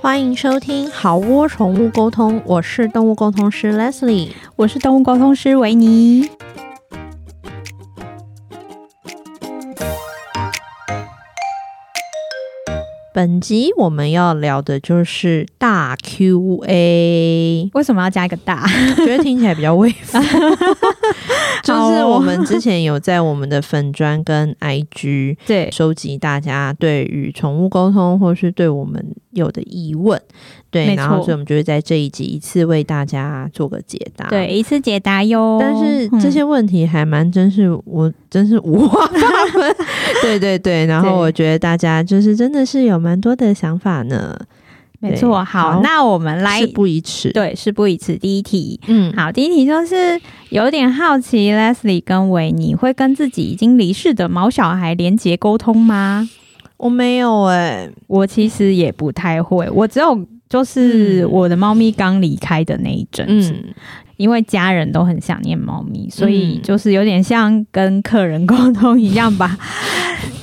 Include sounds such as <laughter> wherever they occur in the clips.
欢迎收听好窝宠物沟通，我是动物沟通师 Leslie，我是动物沟通师维尼。本集我们要聊的就是大 Q&A，为什么要加一个大？觉得听起来比较威风。<laughs> 就是我们之前有在我们的粉砖跟 IG <laughs> 对收集大家对于宠物沟通或是对我们有的疑问，对，然后所以我们就会在这一集一次为大家做个解答，对，一次解答哟。但是这些问题还蛮真是，我真是五花八门。对对对，然后我觉得大家就是真的是有蛮多的想法呢。没错，好，好，那我们来事不宜迟，对，事不宜迟。第一题，嗯，好，第一题就是有点好奇，Leslie 跟维尼会跟自己已经离世的毛小孩连接沟通吗？我没有哎、欸，我其实也不太会，我只有就是我的猫咪刚离开的那一阵子。嗯因为家人都很想念猫咪，所以就是有点像跟客人沟通一样吧。<laughs>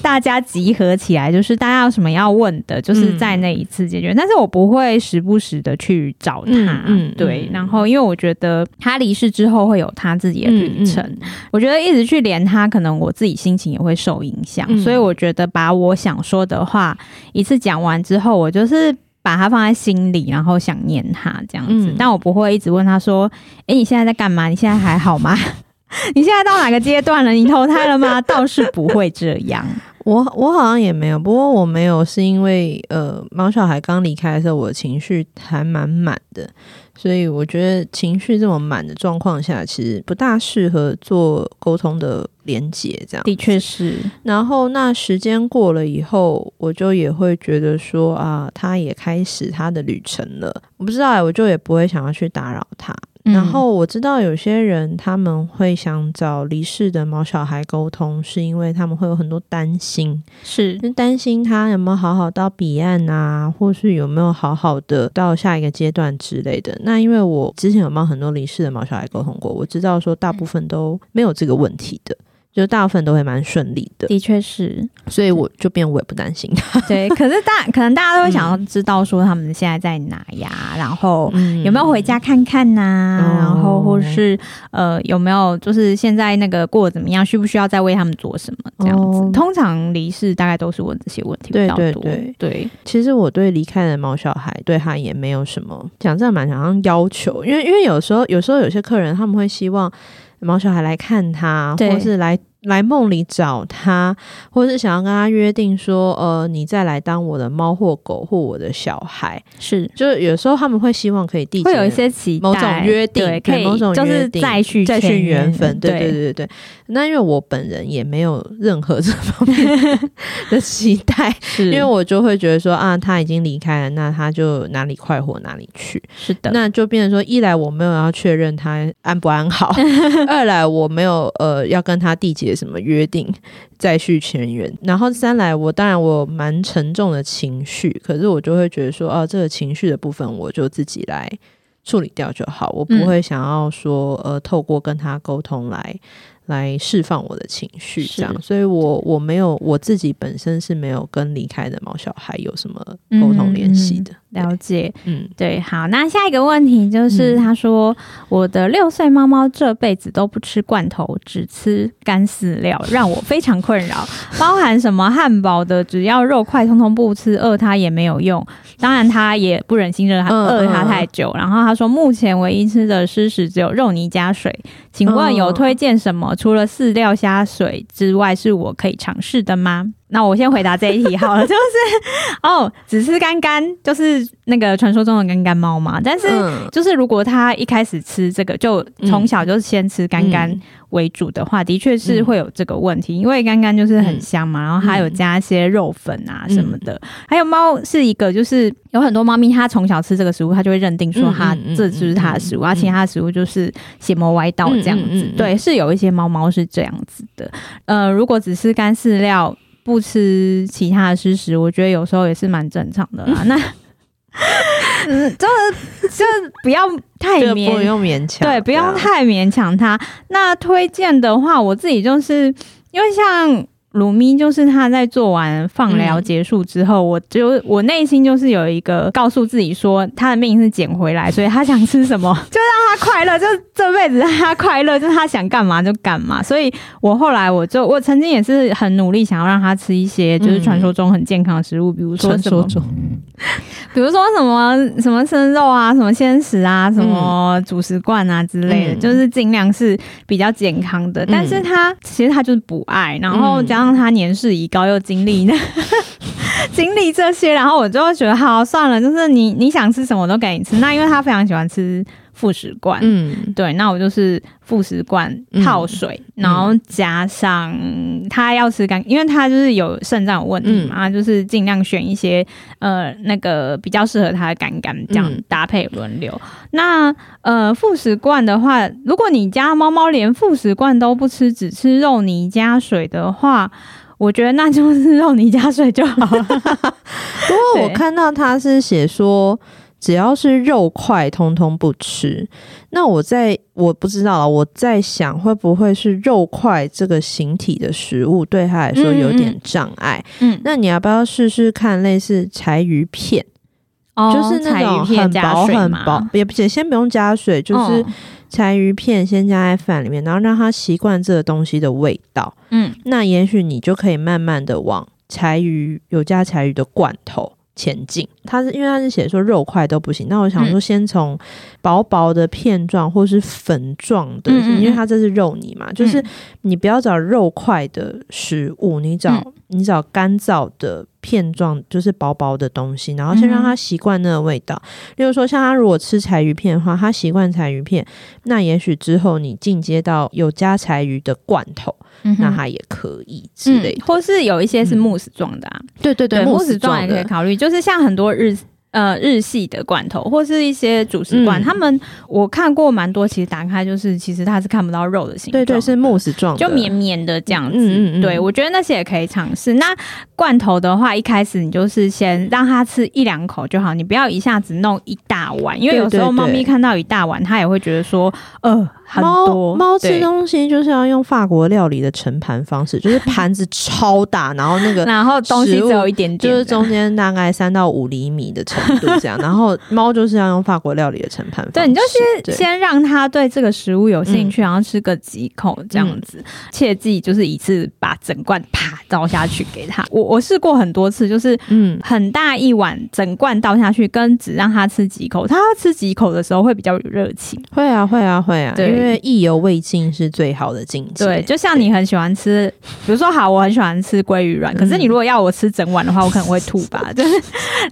大家集合起来，就是大家有什么要问的，就是在那一次解决。但是我不会时不时的去找他，嗯，对。然后，因为我觉得他离世之后会有他自己的旅程，我觉得一直去连他，可能我自己心情也会受影响。所以，我觉得把我想说的话一次讲完之后，我就是。把它放在心里，然后想念他这样子，嗯、但我不会一直问他说：“哎、欸，你现在在干嘛？你现在还好吗？<laughs> 你现在到哪个阶段了？你投胎了吗？” <laughs> 倒是不会这样。我我好像也没有，不过我没有是因为呃，毛小孩刚离开的时候，我的情绪还蛮满的。所以我觉得情绪这么满的状况下，其实不大适合做沟通的连接。这样的确是。然后那时间过了以后，我就也会觉得说啊，他也开始他的旅程了。我不知道哎，我就也不会想要去打扰他。然后我知道有些人他们会想找离世的毛小孩沟通，是因为他们会有很多担心，是担心他有没有好好到彼岸啊，或是有没有好好的到下一个阶段之类的。那因为我之前有帮很多离世的毛小孩沟通过，我知道说大部分都没有这个问题的。就大部分都会蛮顺利的，的确是，所以我就变我也不担心。对，可是大可能大家都会想要知道说他们现在在哪呀，嗯、然后有没有回家看看呐、啊，嗯、然后或者是呃有没有就是现在那个过得怎么样，需不需要再为他们做什么这样子？哦、通常离世大概都是问这些问题比较多。对对对，对其实我对离开的毛小孩对他也没有什么讲这样蛮想要要求，因为因为有时候有时候有些客人他们会希望。毛小孩来看他，或是来来梦里找他，或是想要跟他约定说，呃，你再来当我的猫或狗或我的小孩，是，就是有时候他们会希望可以缔结，会有一些期，某种约定，对，可以某种约定，就是再续再续缘分，对对。对对对。那因为我本人也没有任何这方面的 <laughs> 期待，是。因为我就会觉得说啊，他已经离开了，那他就哪里快活哪里去。是的，那就变成说，一来我没有要确认他安不安好，<laughs> 二来我没有呃要跟他缔结什么约定再续前缘，然后三来我当然我蛮沉重的情绪，可是我就会觉得说，哦、啊，这个情绪的部分我就自己来处理掉就好，我不会想要说呃透过跟他沟通来。来释放我的情绪，这样，所以我我没有我自己本身是没有跟离开的毛小孩有什么沟通联系的。嗯、了解，嗯，对，好，那下一个问题就是，他说、嗯、我的六岁猫猫这辈子都不吃罐头，只吃干饲料，让我非常困扰。<laughs> 包含什么汉堡的，只要肉块通通不吃，饿它也没有用。当然，他也不忍心让它饿它太久。然后他说，目前唯一吃的湿食只有肉泥加水，请问有推荐什么？除了饲料虾水之外，是我可以尝试的吗？那我先回答这一题好了，<laughs> 就是哦，只是干干，就是那个传说中的干干猫嘛。但是，就是如果它一开始吃这个，就从小就先吃干干为主的话，的确是会有这个问题，因为干干就是很香嘛，然后还有加一些肉粉啊什么的。还有猫是一个，就是有很多猫咪，它从小吃这个食物，它就会认定说它这就是它的食物，而其他的食物就是邪魔歪道这样子。对，是有一些猫猫是这样子的。呃，如果只是干饲料。不吃其他的湿食，我觉得有时候也是蛮正常的啦。<laughs> 那 <laughs> 嗯，就是就不要太勉，不用勉强，对，不用太勉强他。那推荐的话，我自己就是因为像鲁咪就是他在做完放疗结束之后，嗯、我就我内心就是有一个告诉自己说，他的命是捡回来，所以他想吃什么 <laughs> 就让他快乐，就这辈子让他快乐，就是他想干嘛就干嘛。所以我后来我就我曾经也是很努力想要让他吃一些就是传说中很健康的食物，比如说什么，<laughs> 比如说什么什么生肉啊，什么鲜食啊，什么主食罐啊之类的，嗯、就是尽量是比较健康的。嗯、但是他其实他就是不爱，然后加上他年事已高，又经历那经历这些，然后我就会觉得好算了，就是你你想吃什么我都给你吃。那因为他非常喜欢吃。副食罐，嗯，对，那我就是副食罐泡水，嗯、然后加上他要吃干，因为他就是有肾脏有问题嘛，嗯、就是尽量选一些呃那个比较适合他的干干，这样搭配轮流。嗯、那呃副食罐的话，如果你家猫猫连副食罐都不吃，只吃肉泥加水的话，我觉得那就是 <laughs> 肉泥加水就好了。<laughs> 不过我看到他是写说。只要是肉块，通通不吃。那我在我不知道了，我在想会不会是肉块这个形体的食物对他来说有点障碍？嗯，那你要不要试试看类似柴鱼片？哦，就是那种很薄很薄，也不也先不用加水，就是柴鱼片先加在饭里面，然后让他习惯这个东西的味道。嗯，那也许你就可以慢慢的往柴鱼有加柴鱼的罐头。前进，它是因为它是写说肉块都不行，那我想说先从薄薄的片状或是粉状的，嗯、因为它这是肉泥嘛，嗯、就是你不要找肉块的食物，你找、嗯、你找干燥的片状，就是薄薄的东西，然后先让它习惯那个味道。嗯、例如说，像他如果吃柴鱼片的话，他习惯柴鱼片，那也许之后你进阶到有加柴鱼的罐头。那它也可以之类的，嗯，或是有一些是慕斯状的对对对，慕斯状也可以考虑，就是像很多日。呃，日系的罐头或是一些主食罐，嗯、他们我看过蛮多，其实打开就是其实它是看不到肉的形状，对对，是慕斯状，就绵绵的这样子。嗯嗯嗯对，我觉得那些也可以尝试。那罐头的话，一开始你就是先让它吃一两口就好，你不要一下子弄一大碗，因为有时候猫咪看到一大碗，它也会觉得说，呃，很多。猫吃东西就是要用法国料理的盛盘方式，就是盘子超大，然后那个 <laughs> 然后东西只有一点点，就是中间大概三到五厘米的程度这样，然后猫就是要用法国料理的盛盘。对，你就先先让它对这个食物有兴趣，嗯、然后吃个几口这样子。嗯、切记就是一次把整罐啪倒下去给它。我我试过很多次，就是嗯，很大一碗整罐倒下去，跟只让它吃几口，它要吃几口的时候会比较有热情。会啊，会啊，会啊，对，因为意犹未尽是最好的境界。对，就像你很喜欢吃，比如说好，我很喜欢吃鲑鱼卵，可是你如果要我吃整碗的话，我可能会吐吧，就是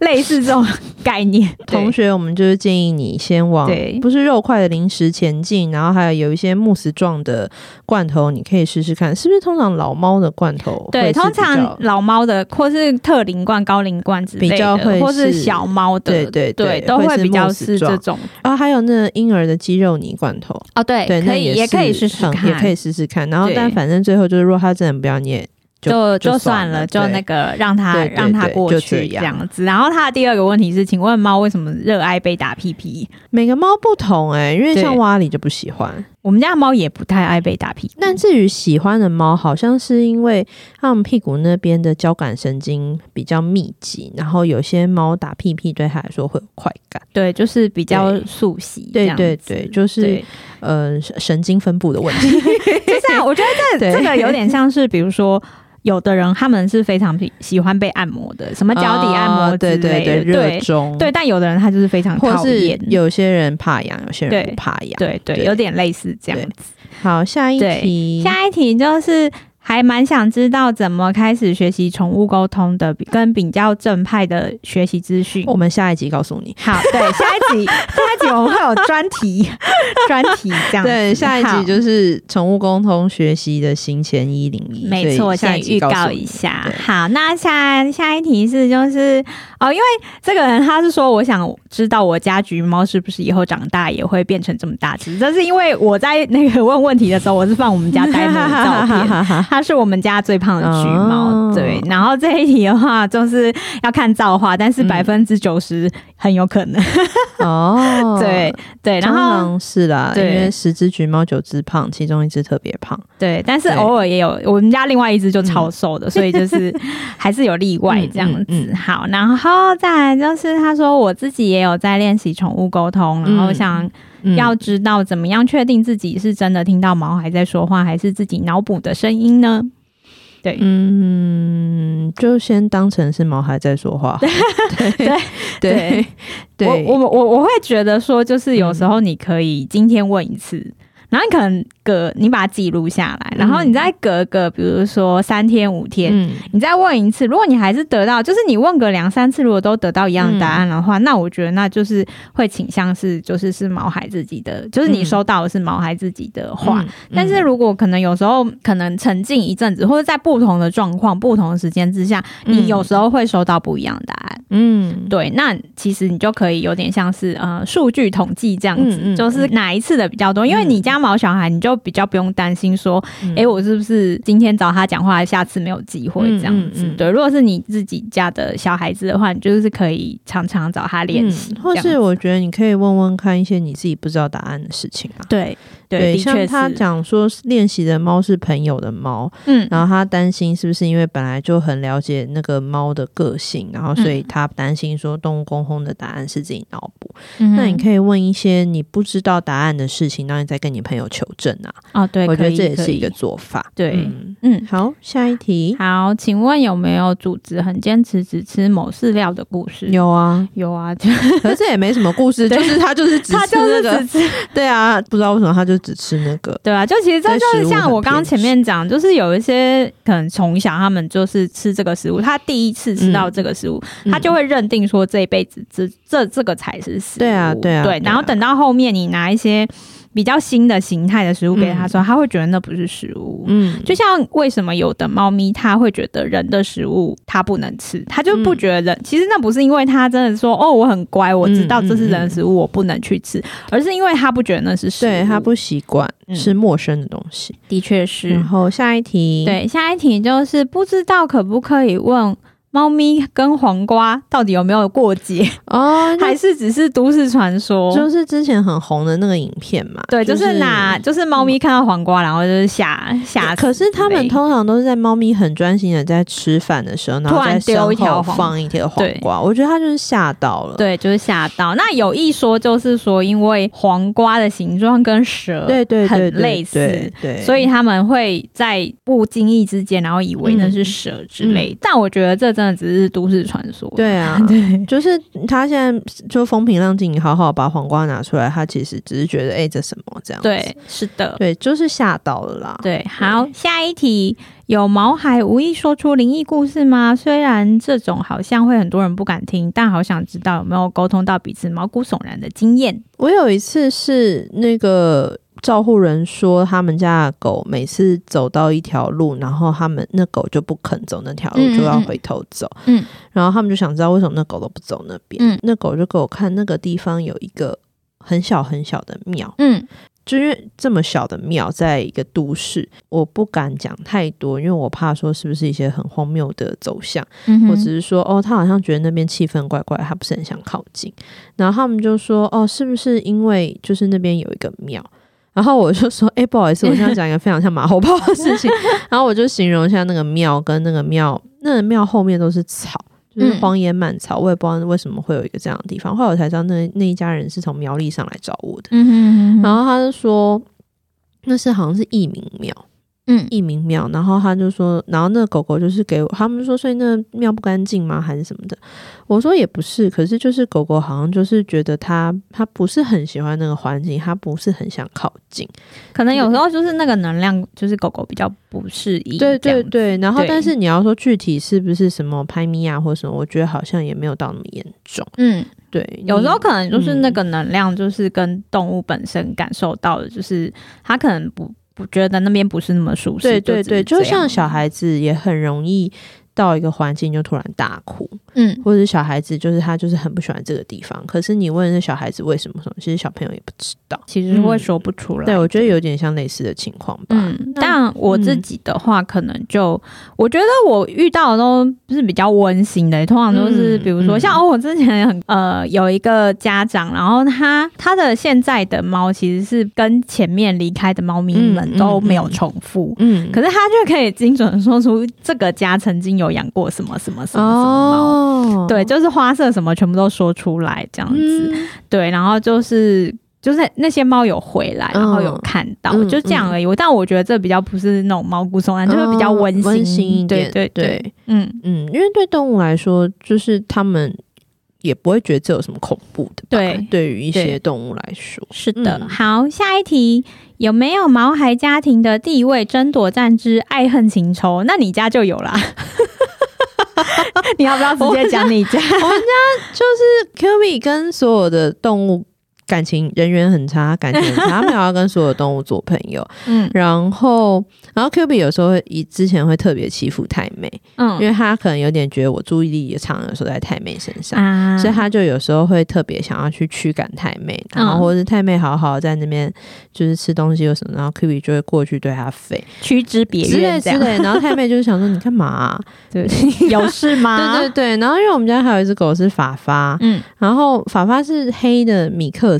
类似这种概念。<laughs> 同学，我们就是建议你先往不是肉块的零食前进，然后还有有一些慕斯状的罐头，你可以试试看，是不是通常老猫的罐头？对，通常老猫的或是特龄罐、高龄罐之类的，比较会或是小猫的，对对对，都会比较是这种。啊，还有那个婴儿的鸡肉泥罐头啊，对对，可以也可以试试看，也可以试试看。然后，但反正最后就是，如果他真的不要捏。就就算了，就那个让他让他过去这样子。然后他的第二个问题是，请问猫为什么热爱被打屁屁？每个猫不同哎，因为像瓦里就不喜欢。我们家的猫也不太爱被打屁屁。但至于喜欢的猫，好像是因为它们屁股那边的交感神经比较密集，然后有些猫打屁屁对它来说会有快感。对，就是比较速喜。对对对，就是呃神经分布的问题。<laughs> 就是啊，我觉得这 <laughs> 这个有点像是，比如说。有的人他们是非常喜欢被按摩的，什么脚底按摩对对对，热衷。对，但有的人他就是非常讨厌。有些人怕痒，有些人不怕痒。对对，有点类似这样子。好，下一题，下一题就是。还蛮想知道怎么开始学习宠物沟通的，跟比较正派的学习资讯。我们下一集告诉你。好，对，下一集，下 <laughs> 一集我们会有专题，<laughs> 专题这样。对，下一集就是宠物沟通学习的行前一零一。没错，先预告一下。好，那下下一题是就是哦，因为这个人他是说，我想知道我家橘猫是不是以后长大也会变成这么大只？这是因为我在那个问问题的时候，我是放我们家呆萌的照片。它是我们家最胖的橘猫，哦、对。对，然后这一题的话就是要看造化，但是百分之九十很有可能。嗯、哦，<laughs> 对对，然后是啦，因为十只橘猫九只胖，其中一只特别胖。对，但是偶尔也有我们家另外一只就超瘦的，嗯、所以就是 <laughs> 还是有例外这样子。嗯嗯嗯、好，然后再来就是他说我自己也有在练习宠物沟通，然后想。要知道怎么样确定自己是真的听到毛孩在说话，还是自己脑补的声音呢？对，嗯，就先当成是毛孩在说话。<laughs> 对 <laughs> 对对对，我我我我会觉得说，就是有时候你可以今天问一次。然后你可能隔你把它记录下来，然后你再隔个，比如说三天五天，嗯、你再问一次。如果你还是得到，就是你问个两三次，如果都得到一样的答案的话，嗯、那我觉得那就是会倾向是就是是毛孩自己的，就是你收到的是毛孩自己的话。嗯、但是如果可能有时候可能沉浸一阵子，或者在不同的状况、不同的时间之下，你有时候会收到不一样的答案。嗯，对，那其实你就可以有点像是呃数据统计这样子，就是哪一次的比较多，因为你家。毛小孩，你就比较不用担心说，哎、嗯，我是不是今天找他讲话，下次没有机会这样子？对，如果是你自己家的小孩子的话，你就是可以常常找他练习、嗯，或是我觉得你可以问问看一些你自己不知道答案的事情啊。对。对，像他讲说练习的猫是朋友的猫，嗯，然后他担心是不是因为本来就很了解那个猫的个性，然后所以他担心说动物公轰的答案是自己脑补。嗯、那你可以问一些你不知道答案的事情，然后你再跟你朋友求证啊。哦，对，我觉得这也是一个做法。对，嗯嗯，好，下一题。好，请问有没有组织很坚持只吃某饲料的故事？有啊，有啊，可是也没什么故事，<laughs> 就是他就是只吃那个，对啊，不知道为什么他就。只吃那个，对啊，就其实这就是像我刚刚前面讲，就是有一些可能从小他们就是吃这个食物，他第一次吃到这个食物，嗯、他就会认定说这一辈子这这这个才是食物。对啊，对啊，对。然后等到后面你拿一些。比较新的形态的食物给他说，嗯、他会觉得那不是食物。嗯，就像为什么有的猫咪它会觉得人的食物它不能吃，它就不觉得人。嗯、其实那不是因为它真的说哦，我很乖，我知道这是人的食物，我不能去吃，而是因为它不觉得那是食物，对，它不习惯吃陌生的东西。的确是。然后下一题，对，下一题就是不知道可不可以问。猫咪跟黄瓜到底有没有过节哦？<laughs> 还是只是都市传说？就是之前很红的那个影片嘛。对，就是拿，就是猫咪看到黄瓜，然后就是吓吓。可是他们通常都是在猫咪很专心的在吃饭的时候，然后在丢一条放一条黄瓜。我觉得他就是吓到了。对，就是吓到。那有一说就是说，因为黄瓜的形状跟蛇对对很类似，对，所以他们会在不经意之间，然后以为那是蛇之类。但我觉得这真。那只是都市传说。对啊，<laughs> 对，就是他现在就风平浪静，你好好把黄瓜拿出来，他其实只是觉得哎、欸，这什么这样？对，是的，对，就是吓到了啦。对，好，下一题，有毛孩无意说出灵异故事吗？虽然这种好像会很多人不敢听，但好想知道有没有沟通到彼此毛骨悚然的经验。我有一次是那个。照护人说，他们家的狗每次走到一条路，然后他们那狗就不肯走那条路，嗯、就要回头走。嗯，然后他们就想知道为什么那狗都不走那边。嗯，那狗就给我看那个地方有一个很小很小的庙。嗯，就因为这么小的庙，在一个都市，我不敢讲太多，因为我怕说是不是一些很荒谬的走向。嗯，我只是说哦，他好像觉得那边气氛怪怪，他不是很想靠近。然后他们就说哦，是不是因为就是那边有一个庙？然后我就说，哎、欸，不好意思，我现在讲一个非常像马后炮的事情。<laughs> 然后我就形容一下那个庙跟那个庙，那个庙后面都是草，就是荒野蔓草。我也不知道为什么会有一个这样的地方。后来我才知道，那那一家人是从苗栗上来找我的。然后他就说，那是好像是义民庙。嗯，一名庙，然后他就说，然后那个狗狗就是给我，他们说，所以那庙不干净吗？还是什么的？我说也不是，可是就是狗狗好像就是觉得它它不是很喜欢那个环境，它不是很想靠近，可能有时候就是那个能量，就是狗狗比较不适应。对对对，然后但是你要说具体是不是什么拍咪呀或什么，我觉得好像也没有到那么严重。嗯，对，有时候可能就是那个能量，就是跟动物本身感受到的，就是它可能不。不觉得那边不是那么舒适。对对对，就像小孩子也很容易到一个环境就突然大哭，嗯，或者是小孩子就是他就是很不喜欢这个地方，可是你问那小孩子为什么什么，其实小朋友也不知道，其实会说不出来。对，我觉得有点像类似的情况吧。嗯，但我自己的话，可能就我觉得我遇到的都是比较温馨的，通常都是比如说像哦，我之前很呃有一个家长，然后他他的现在的猫其实是跟前面离开的猫咪们都没有重复，嗯，可是他就可以精准说出这个家曾经有养过什么什么什么什么猫，对，就是花色什么全部都说出来这样子，对，然后就是就是那些猫有回来，然后有看到，就这样而已。但我觉得这比较不是那种毛骨悚然，就是比较温馨温馨一点，对对对，嗯。嗯，因为对动物来说，就是他们也不会觉得这有什么恐怖的，对，对于一些动物来说，是的。好，下一题。有没有毛孩家庭的地位争夺战之爱恨情仇？那你家就有啦。<laughs> 你要不要直接讲你家？我们家就是 QB 跟所有的动物。感情人缘很差，感情很差，<laughs> 他没有要跟所有动物做朋友。嗯，然后，然后 Q B 有时候会以之前会特别欺负太妹，嗯，因为他可能有点觉得我注意力也常有时候在太妹身上，啊，所以他就有时候会特别想要去驱赶太妹，然后或者是太妹好好在那边就是吃东西或什么，然后 Q B 就会过去对他吠，驱之别院之类之类，然后太妹就是想说你干嘛啊？<laughs> 对，<laughs> 有事吗？对对对，然后因为我们家还有一只狗是法发，嗯，然后法发是黑的米克。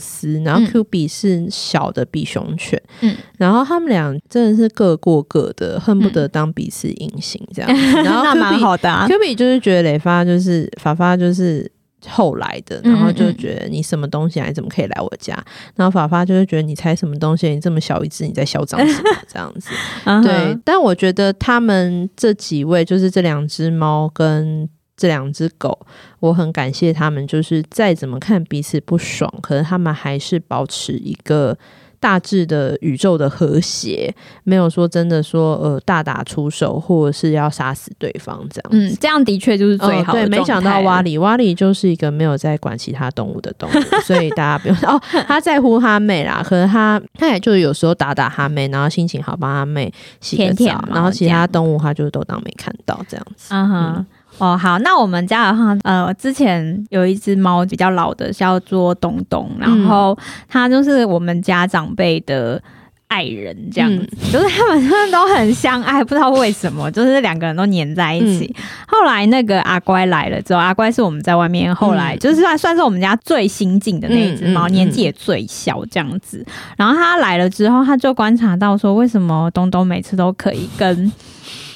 然后 Q 比是小的比熊犬，嗯，然后他们俩真的是各过各的，恨不得当彼此隐形这样。嗯、<laughs> 然后 Q 比蛮好的、啊、Q 比就是觉得雷发就是法发就是后来的，然后就觉得你什么东西啊，你怎么可以来我家？然后法发就是觉得你猜什么东西？你这么小一只，你在嚣张什么？这样子，<laughs> 对。但我觉得他们这几位就是这两只猫跟。这两只狗，我很感谢他们。就是再怎么看彼此不爽，可是他们还是保持一个大致的宇宙的和谐，没有说真的说呃大打出手，或者是要杀死对方这样。嗯，这样的确就是最好的、哦。对，没想到瓦里瓦里就是一个没有在管其他动物的动物，<laughs> 所以大家不用哦，他在乎哈妹啦。可是他他也就有时候打打哈妹，然后心情好帮他妹洗个澡，甜甜，然后其他动物他就都当没看到这样子。嗯哼。嗯哦，好，那我们家的话，呃，之前有一只猫比较老的，叫做东东，然后它就是我们家长辈的爱人，这样子，嗯、<laughs> 就是他们真的都很相爱，不知道为什么，就是两个人都黏在一起。嗯、后来那个阿乖来了之后，阿乖是我们在外面，后来就是算算是我们家最新进的那一只猫，年纪也最小这样子。然后他来了之后，他就观察到说，为什么东东每次都可以跟。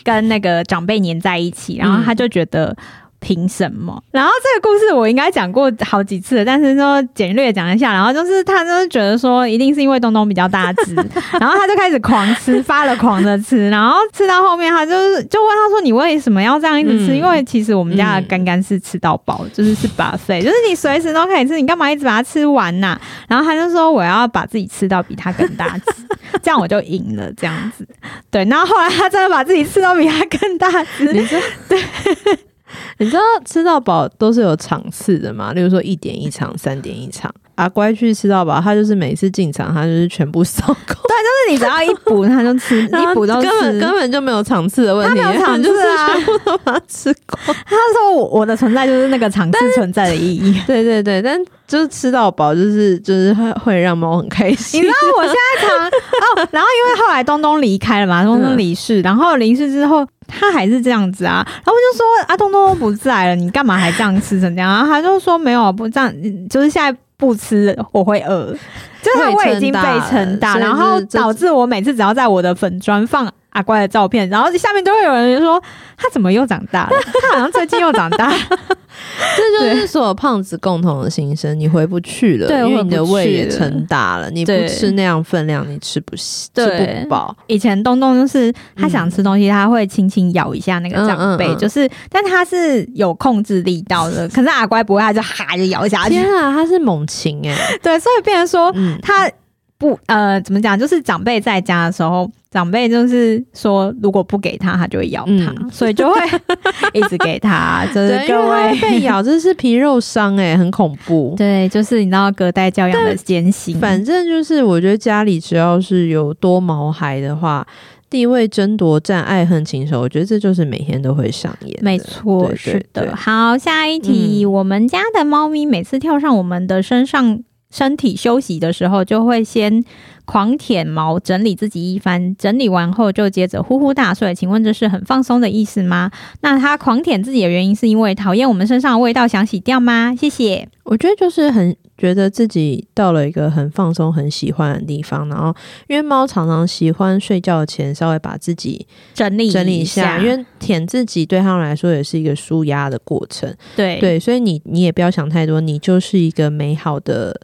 跟那个长辈黏在一起，然后他就觉得凭什么？然后这个故事我应该讲过好几次，但是说简略讲一下。然后就是他就是觉得说，一定是因为东东比较大只，然后他就开始狂吃，发了狂的吃，然后吃到后面，他就是就问他说：“你为什么？要这样一直吃？”、因为其实我们家的干干是吃到饱，就是是八岁就是你随时都可以吃，你干嘛一直把它吃完呐、然后他就说：“我要把自己吃到比他更大只。”这样我就赢了，这样子，对。然后后来他真的把自己吃到比他更大只，你说对。<laughs> 你知道吃到饱都是有场次的嘛？例如说一点一场，三点一场。阿乖去吃到饱，他就是每次进场，他就是全部扫空。对，就是你只要一补，他就吃，<laughs> 一补到根本根本就没有场次的问题，他没有场次啊，全部都把它吃光。他说我我的存在就是那个场次存在的意义。<laughs> 对对对，但就是吃到饱，就是就是会会让猫很开心。你知道我现在常哦，然后因为后来东东离开了嘛，东东离世，然后离世之后。他还是这样子啊，然后我就说阿东东都不在了，你干嘛还这样吃成这样？然后他就说没有，不这样，就是现在不吃我会饿，就是他胃已经被撑大，然后导致我每次只要在我的粉砖放阿乖的照片，然后下面都会有人说他怎么又长大了？他好像最近又长大。<laughs> 这就是所有胖子共同的心声，你回不去了，因为你的胃也撑大了，你不吃那样分量，你吃不吃不饱。以前东东就是他想吃东西，他会轻轻咬一下那个长辈，就是，但他是有控制力道的。<laughs> 可是阿乖不会，他就哈就咬下去。天啊，他是猛禽哎！<laughs> 对，所以变成说他。不，呃，怎么讲？就是长辈在家的时候，长辈就是说，如果不给他，他就会咬他，嗯、<laughs> 所以就会 <laughs> 一直给他。就是各位被咬，这是皮肉伤，哎，很恐怖。<laughs> 对，就是你知道隔代教养的艰辛。反正就是，我觉得家里只要是有多毛孩的话。地位争夺战、爱恨情仇，我觉得这就是每天都会上演。没错，对对对是的。好，下一题，嗯、我们家的猫咪每次跳上我们的身上。身体休息的时候，就会先狂舔毛，整理自己一番。整理完后，就接着呼呼大睡。请问这是很放松的意思吗？那他狂舔自己的原因，是因为讨厌我们身上的味道，想洗掉吗？谢谢。我觉得就是很觉得自己到了一个很放松、很喜欢的地方。然后，因为猫常常喜欢睡觉前稍微把自己整理整理一下，因为舔自己对他们来说也是一个舒压的过程。对对，所以你你也不要想太多，你就是一个美好的。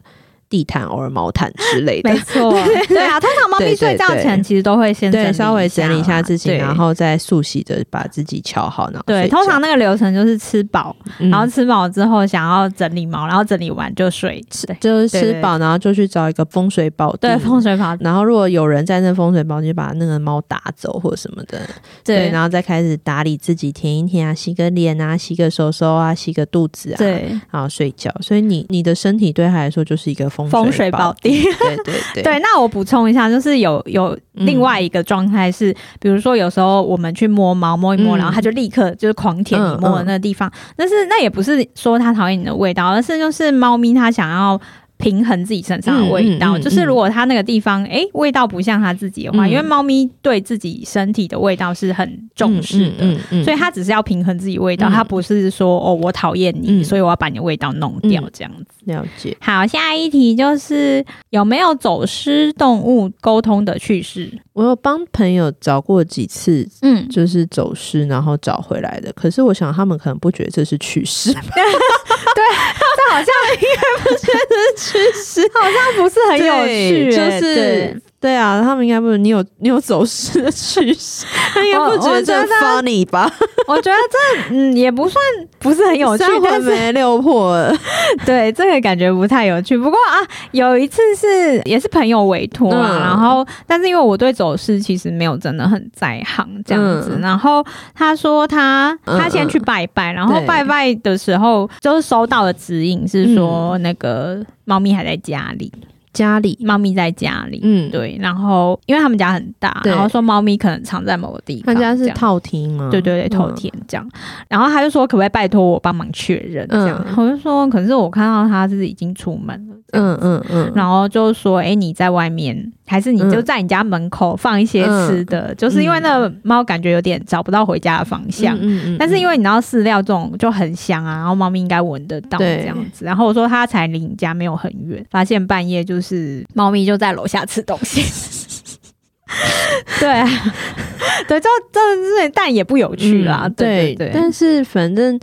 地毯、或者毛毯之类的，没错，<laughs> 对啊。通常猫咪睡觉前其实都会先对稍微整理一下自己，然后再梳洗着把自己敲好。然后对，通常那个流程就是吃饱，然后吃饱之后想要整理毛，然后整理完就睡，就是吃饱，然后就去找一个风水宝地，对风水宝地。然后如果有人在那风水宝地，就把那个猫打走或者什么的，对，然后再开始打理自己，舔一舔啊，洗个脸啊，洗个手手啊，洗个肚子啊，对，然后睡觉。所以你你的身体对他来说就是一个风。风水宝地，对对对，<laughs> 对。那我补充一下，就是有有另外一个状态是，嗯、比如说有时候我们去摸猫，摸一摸，嗯、然后它就立刻就是狂舔你摸的那个地方。但是那也不是说它讨厌你的味道，而是就是猫咪它想要。平衡自己身上的味道，嗯嗯嗯、就是如果它那个地方哎、欸、味道不像它自己的话，嗯、因为猫咪对自己身体的味道是很重视的，所以它只是要平衡自己味道，它、嗯、不是说哦我讨厌你，嗯、所以我要把你的味道弄掉这样子。嗯、了解。好，下一题就是有没有走失动物沟通的趣事？我有帮朋友找过几次，嗯，就是走失然后找回来的。可是我想他们可能不觉得这是趣事。<laughs> 对，这好像 <laughs> 应该不是吃屎，好像不是很有趣，就是。对啊，他们应该不是你有你有走失的趋势，他应该不觉得这 funny 吧？我觉得 <laughs> 这嗯也不算不是很有趣，<laughs> 但是没六破了。<laughs> 对，这个感觉不太有趣。不过啊，有一次是也是朋友委托啊，嗯、然后但是因为我对走失其实没有真的很在行这样子，嗯、然后他说他他先去拜拜，嗯、然后拜拜的时候就是收到的指引是说那个猫咪还在家里。家里猫咪在家里，嗯，对，然后因为他们家很大，然后说猫咪可能藏在某个地方。他家是套厅吗？对对对，套厅这样。嗯、然后他就说可不可以拜托我帮忙确认这样？嗯、我就说可是我看到他是已经出门了，嗯嗯嗯。然后就说哎、欸、你在外面，还是你就在你家门口放一些吃的？嗯、就是因为那个猫感觉有点找不到回家的方向，嗯嗯嗯、但是因为你知道饲料这种就很香啊，然后猫咪应该闻得到这样子。然后我说它才离你家没有很远，发现半夜就是。是猫咪就在楼下吃东西，<laughs> 对 <laughs> 对，这这这但也不有趣啦，嗯、对对，对。但是反正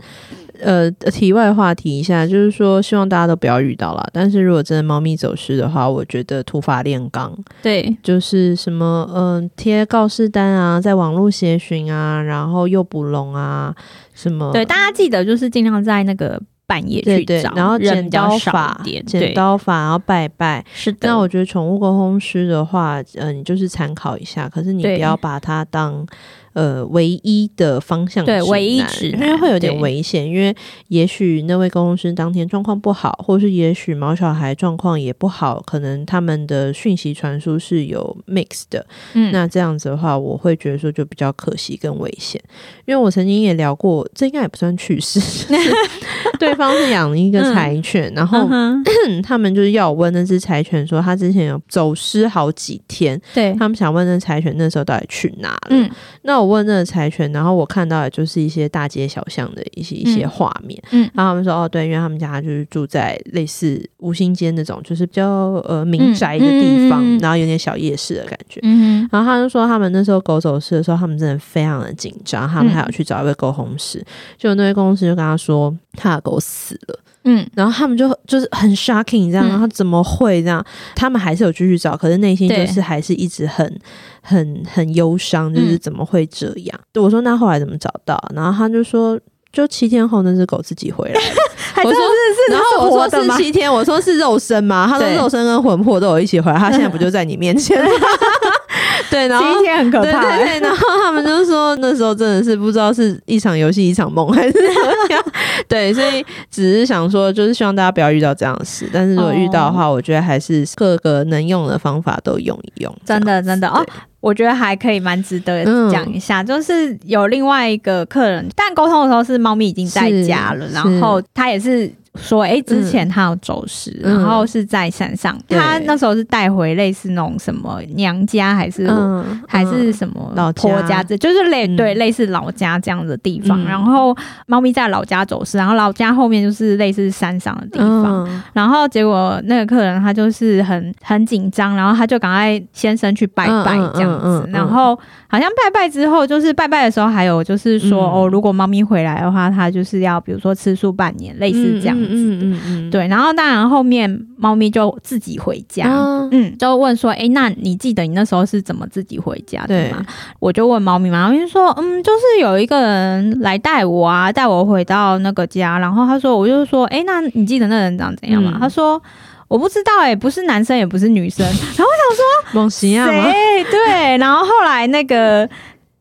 呃，题外话题一下，就是说希望大家都不要遇到啦。但是如果真的猫咪走失的话，我觉得土法炼钢，对，就是什么嗯，贴告示单啊，在网络协寻啊，然后诱捕笼啊，什么对，大家记得就是尽量在那个。半夜去找，然后剪刀法，剪刀法，然后拜拜。是的。那我觉得宠物沟通师的话，嗯、呃，你就是参考一下，可是你不要把它当。呃，唯一的方向对，唯一指南，因为会有点危险，因为也许那位沟通师当天状况不好，或是也许毛小孩状况也不好，可能他们的讯息传输是有 mix 的，嗯，那这样子的话，我会觉得说就比较可惜跟危险，因为我曾经也聊过，这应该也不算趣事，<laughs> 对方是养了一个柴犬，嗯、然后、嗯、<clears throat> 他们就是要我问那只柴犬说，他之前有走失好几天，对。他们想问那柴犬那时候到底去哪了，嗯，那。我问那个柴犬，然后我看到的就是一些大街小巷的一些一些画面，嗯，然后他们说哦，对，因为他们家就是住在类似五星街那种，就是比较呃民宅的地方，然后有点小夜市的感觉，嗯，然后他就说他们那时候狗走失的时候，他们真的非常的紧张，他们还要去找一位狗红师，就那位沟通师就跟他说他的狗死了。嗯，然后他们就就是很 shocking 这样，然后怎么会这样？他们还是有继续找，可是内心就是还是一直很很很忧伤，就是怎么会这样？对我说那后来怎么找到？然后他就说，就七天后那只狗自己回来。<laughs> 我说是，然后我说是七天，我说是肉身吗？他说肉身跟魂魄都有一起回来，他现在不就在你面前？<laughs> 对，然后七天很可怕。对，然后他们就说那时候真的是不知道是一场游戏一场梦还是怎么样。对，所以只是想说，就是希望大家不要遇到这样的事。但是如果遇到的话，哦、我觉得还是各个能用的方法都用一用。真的，真的哦，我觉得还可以蛮值得讲一下。嗯、就是有另外一个客人，但沟通的时候是猫咪已经在家了，然后他也是。说哎、欸，之前他有走失，嗯、然后是在山上。嗯、他那时候是带回类似那种什么娘家，还是、嗯、还是什么老婆家，这就是类、嗯、对类似老家这样的地方。嗯、然后猫咪在老家走失，然后老家后面就是类似山上的地方。嗯、然后结果那个客人他就是很很紧张，然后他就赶快先生去拜拜这样子。然后好像拜拜之后，就是拜拜的时候还有就是说、嗯、哦，如果猫咪回来的话，它就是要比如说吃素半年，类似这样。嗯嗯嗯嗯，对，然后当然后面猫咪就自己回家，嗯，嗯，就问说，哎，那你记得你那时候是怎么自己回家的吗？我就问猫咪嘛，猫咪就说，嗯，就是有一个人来带我啊，带我回到那个家，然后他说，我就说，哎，那你记得那人长怎样吗？嗯、他说，我不知道、欸，哎，不是男生也不是女生，然后我想说，谁？对，然后后来那个。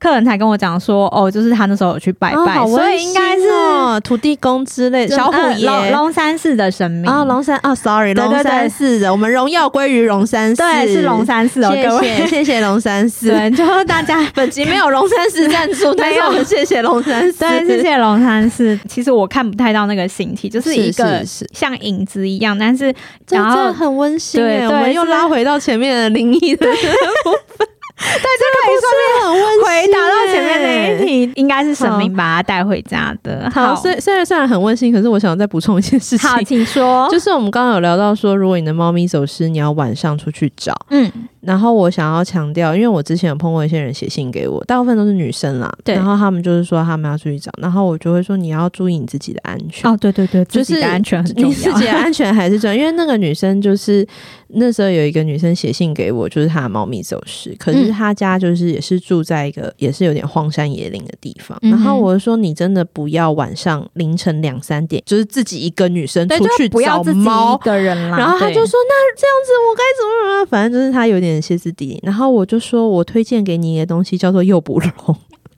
客人才跟我讲说，哦，就是他那时候有去拜拜，哦哦、所以应该是土地公之类的，小虎爷、龙山寺的神明。啊，龙山啊，sorry，龙山寺的，我们荣耀归于龙山寺，对，是龙山寺哦，各位，<laughs> 谢谢龙山寺，对，就大家 <laughs> 本集没有龙山寺赞助，<laughs> 但是我们谢谢龙山寺，对，谢谢龙山寺。其实我看不太到那个形体，就是一个像影子一样，但是然后很温馨，对，我们又拉回到前面的灵异的部分。对，这可以说是很温馨。回答到前面那一题，应该是神明把他带回家的。好，虽虽然虽然很温馨，可是我想再补充一件事情。好，请说。就是我们刚刚有聊到说，如果你的猫咪走失，你要晚上出去找。嗯。然后我想要强调，因为我之前有碰过一些人写信给我，大部分都是女生啦。对。然后他们就是说他们要出去找，然后我就会说你要注意你自己的安全。哦，对对对，就是安全很重要。你自己的安全还是重要，因为那个女生就是那时候有一个女生写信给我，就是她的猫咪走失，可是她家就是也是住在一个也是有点荒山野岭的地方。嗯、然后我就说你真的不要晚上凌晨两三点，就是自己一个女生出去找猫的人啦。然后她就说那这样子我该怎么怎么？反正就是她有点谢斯底里。然后我就说，我推荐给你一个东西，叫做诱捕笼。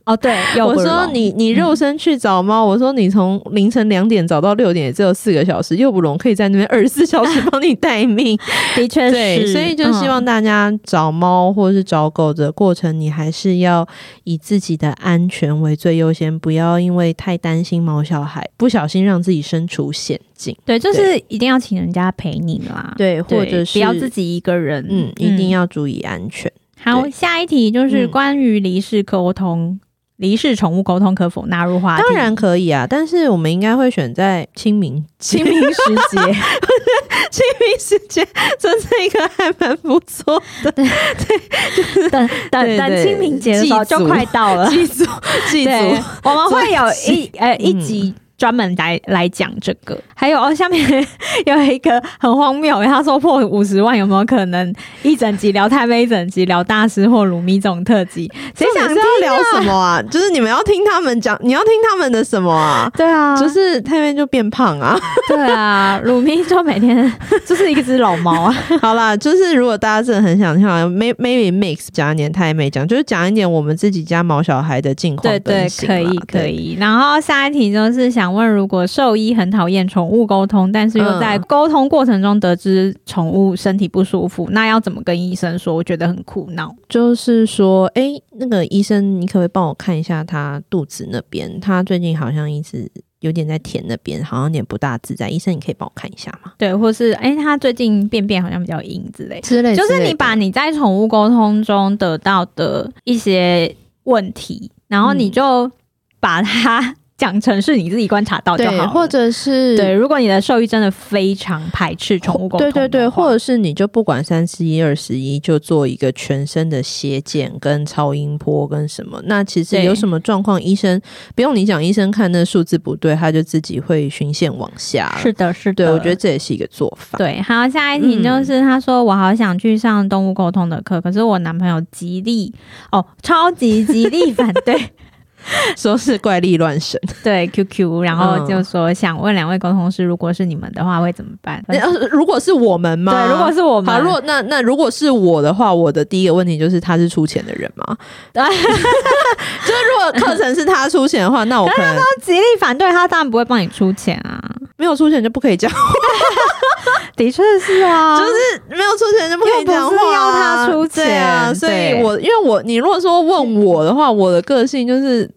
哦，对，我说你你肉身去找猫，嗯、我说你从凌晨两点找到六点，也只有四个小时，诱捕笼可以在那边二十四小时 <laughs> 帮你待命。的确是，对，所以就希望大家找猫或者是找狗的过程，你还是要以自己的安全为最优先，不要因为太担心毛小孩，不小心让自己身处险境。对，就是一定要请人家陪你啦，对，或者是不要自己一个人，嗯，一定要注意安全。好，下一题就是关于离世沟通。离世宠物沟通可否纳入话题？当然可以啊，但是我们应该会选在清明清明时节，<laughs> 清明时节真是一个还蛮不错的。对对，等等等清明节的时候就快到了，<laughs> 祭祖祭祖，我们会有一 <laughs> 呃一集。专门来来讲这个，还有哦，下面 <laughs> 有一个很荒谬，他说破五十万有没有可能一整集聊太妹，一整集聊大师或鲁咪这种特辑？谁想知道聊什么啊？<laughs> 就是你们要听他们讲，你要听他们的什么啊？对啊，就是太妹就变胖啊，<laughs> 对啊，鲁咪就每天就是一只老猫啊。好啦，就是如果大家真的很想听，maybe mix 讲一点太妹讲，就是讲一点我们自己家毛小孩的近况。对对，可以可以。然后下一题就是想。想问，如果兽医很讨厌宠物沟通，但是又在沟通过程中得知宠物身体不舒服，嗯、那要怎么跟医生说？我觉得很苦恼。就是说，哎、欸，那个医生，你可不可以帮我看一下他肚子那边？他最近好像一直有点在舔那边，好像有点不大自在。医生，你可以帮我看一下吗？对，或是哎、欸，他最近便便好像比较硬之类之类。就是你把你在宠物沟通中得到的一些问题，然后你就把它。讲成是你自己观察到就好，或者是对。如果你的兽医真的非常排斥宠物沟通，对对对，或者是你就不管三十一二十一，就做一个全身的血检跟超音波跟什么。那其实有什么状况，医生不用你讲，医生看那数字不对，他就自己会循线往下。是的，是的，对，我觉得这也是一个做法。对，好，下一题就是他说我好想去上动物沟通的课，可是我男朋友极力哦，超级极力反对。<laughs> 说是怪力乱神，对 QQ，然后就说想问两位沟通师，如果是你们的话会怎么办？如果是我们吗？对，如果是我们，好，如果那那如果是我的话，我的第一个问题就是他是出钱的人吗？对，<laughs> 就是如果课程是他出钱的话，那我可能极力反对他，当然不会帮你出钱啊，没有出钱就不可以讲。<laughs> 的确是啊，就是没有出钱就不可以讲话，啊要他出钱啊。所以我因为我你如果说问我的话，我的个性就是。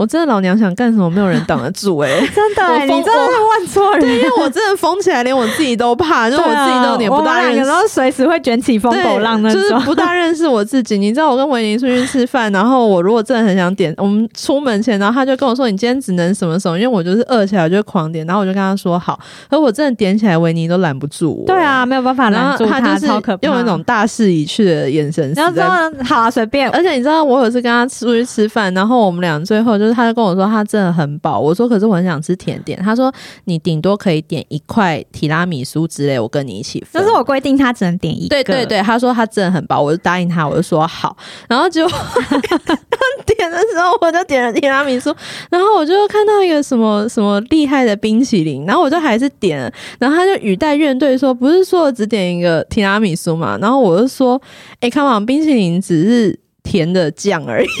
我真的老娘想干什么，没有人挡得住哎、欸！<laughs> 真的、欸，你真的是问错人。对，因为我真的疯起来，连我自己都怕，就是我自己都有点不大认识。然后随时会卷起风狗浪那种，就是不大认识我自己。你知道，我跟维尼出去吃饭，然后我如果真的很想点，我们出门前，然后他就跟我说：“你今天只能什么什么。”因为我就是饿起来我就狂点，然后我就跟他说：“好。”可我真的点起来，维尼都拦不住我。对啊，没有办法拦住他，他就是用一种大势已去的眼神。然后说：“好啊，随便。”而且你知道，我有次跟他出去吃饭，然后我们俩最后就是，他就跟我说他。真的很饱，我说可是我很想吃甜点。他说你顶多可以点一块提拉米苏之类，我跟你一起分。就是我规定他只能点一个。对对对，他说他真的很饱，我就答应他，我就说好。然后结果 <laughs> 点的时候，我就点了提拉米苏，然后我就看到一个什么什么厉害的冰淇淋，然后我就还是点了，然后他就语带怨怼说，不是说只点一个提拉米苏嘛？然后我就说，哎、欸，看嘛，冰淇淋只是甜的酱而已。<laughs>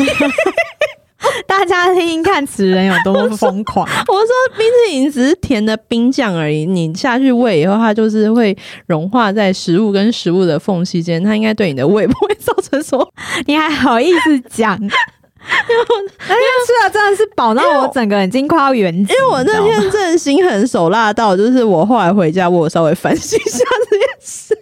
<laughs> 大家听听看，此人有多么疯狂！<laughs> 我说冰淇淋只是甜的冰酱而已，你下去喂以后，它就是会融化在食物跟食物的缝隙间，它应该对你的胃不会造成什么。<laughs> 你还好意思讲？因为那天吃了真的是饱到我整个已经快要圆。因为我那天真的心狠手辣到，就是我后来回家，我稍微反省一下这件事。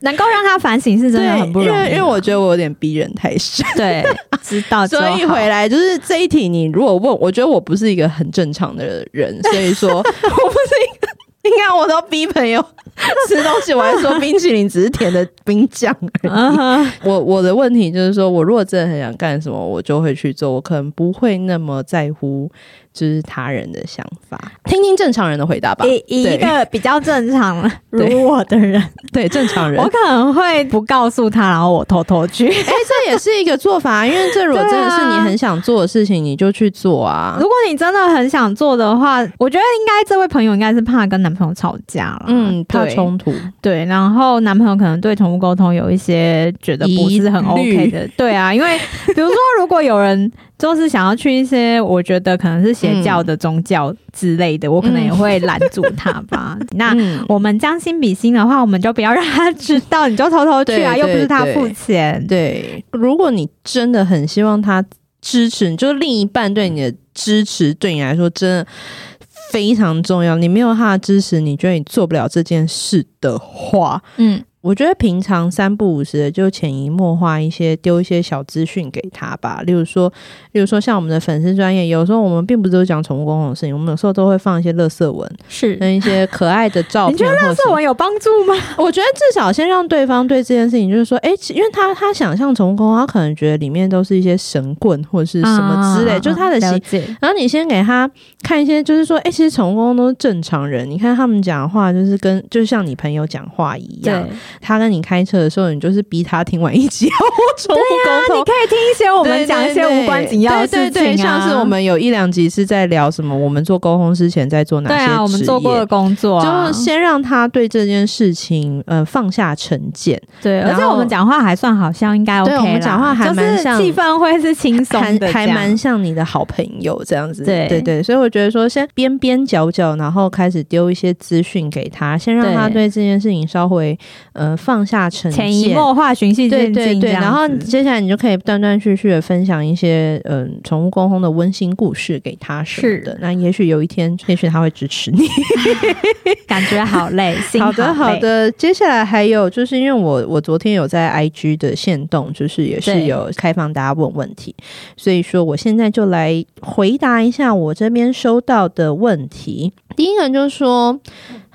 能够让他反省是真的很不容易，因为因为我觉得我有点逼人太深。对，知道。所以回来就是这一题，你如果问，我觉得我不是一个很正常的人，所以说 <laughs> 我不是一个。你看我都逼朋友吃东西，我还说冰淇淋只是甜的冰酱而已。Uh-huh. 我我的问题就是说，我如果真的很想干什么，我就会去做，我可能不会那么在乎。就是他人的想法，听听正常人的回答吧。以一个 <laughs> 比较正常 <laughs> 如我的人，对，对正常人，我可能会不告诉他，然后我偷偷去。哎、欸，这也是一个做法，因为这如果真的是你很想做的事情，你就去做啊。如果你真的很想做的话，我觉得应该这位朋友应该是怕跟男朋友吵架了，嗯，怕冲突。对，然后男朋友可能对宠物沟通有一些觉得不是很 OK 的。对啊，因为比如说，如果有人。就是想要去一些我觉得可能是邪教的宗教之类的，嗯、我可能也会拦住他吧。<laughs> 嗯、那我们将心比心的话，我们就不要让他知道，你就偷偷去啊，又不是他付钱。对，如果你真的很希望他支持你，就是另一半对你的支持，对你来说真的非常重要。你没有他的支持，你觉得你做不了这件事的话，嗯。我觉得平常三不五时的就潜移默化一些丢一些小资讯给他吧，例如说，例如说像我们的粉丝专业，有时候我们并不是都讲宠物沟通的事情，我们有时候都会放一些乐色文，是跟一些可爱的照片。<laughs> 你觉得乐色文有帮助吗？<laughs> 我觉得至少先让对方对这件事情，就是说，哎、欸，因为他他想象宠物沟通，他可能觉得里面都是一些神棍或者是什么之类，啊、就是他的习。然后你先给他看一些，就是说，哎、欸，其实宠物沟通都是正常人，你看他们讲话就是跟就像你朋友讲话一样。他跟你开车的时候，你就是逼他听完一集宠物沟通。你可以听一些我们讲一些无关紧要的事情、啊、对对对，像是我们有一两集是在聊什么，我们做沟通之前在做哪些职业，对啊，我们做过的工作、啊，就是先让他对这件事情呃放下成见。对，而且我们讲话还算好像应该 OK 对，我们讲话还蛮像，气、就是、氛会是轻松的，还蛮像你的好朋友这样子。对。对对，所以我觉得说先边边角角，然后开始丢一些资讯给他，先让他对这件事情稍微呃放下成见。潜移默化，循序渐进，对对对。然后接下来你就可以断断续续的分享一些嗯宠物沟通的温馨故事给他什么的。那也许有一天，也许他会支持你。<laughs> 感觉好累，<laughs> 好累。好的好的。接下来还有就是因为我我昨天有在 IG 的线动，就是也是有开放大家问问题，所以说我现在就来回答一下我这边收到的问题。第一个就是说。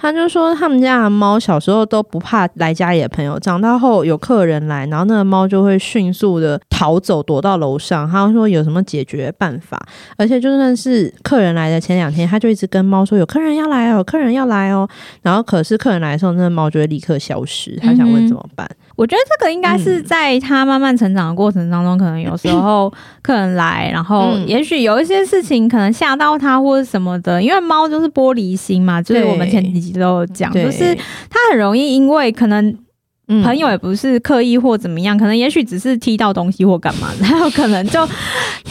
他就说，他们家的猫小时候都不怕来家里的朋友，长大后有客人来，然后那个猫就会迅速的逃走，躲到楼上。他说有什么解决办法？而且就算是客人来的前两天，他就一直跟猫说有客人要来哦，有客人要来哦。然后可是客人来的时候，那个猫就会立刻消失。他想问怎么办？我觉得这个应该是在他慢慢成长的过程当中，嗯、可能有时候 <coughs> 客人来，然后也许有一些事情可能吓到他或者什么的，因为猫就是玻璃心嘛，就是我们前几集都有讲，就是它很容易因为可能。朋友也不是刻意或怎么样，可能也许只是踢到东西或干嘛，<laughs> 然后可能就，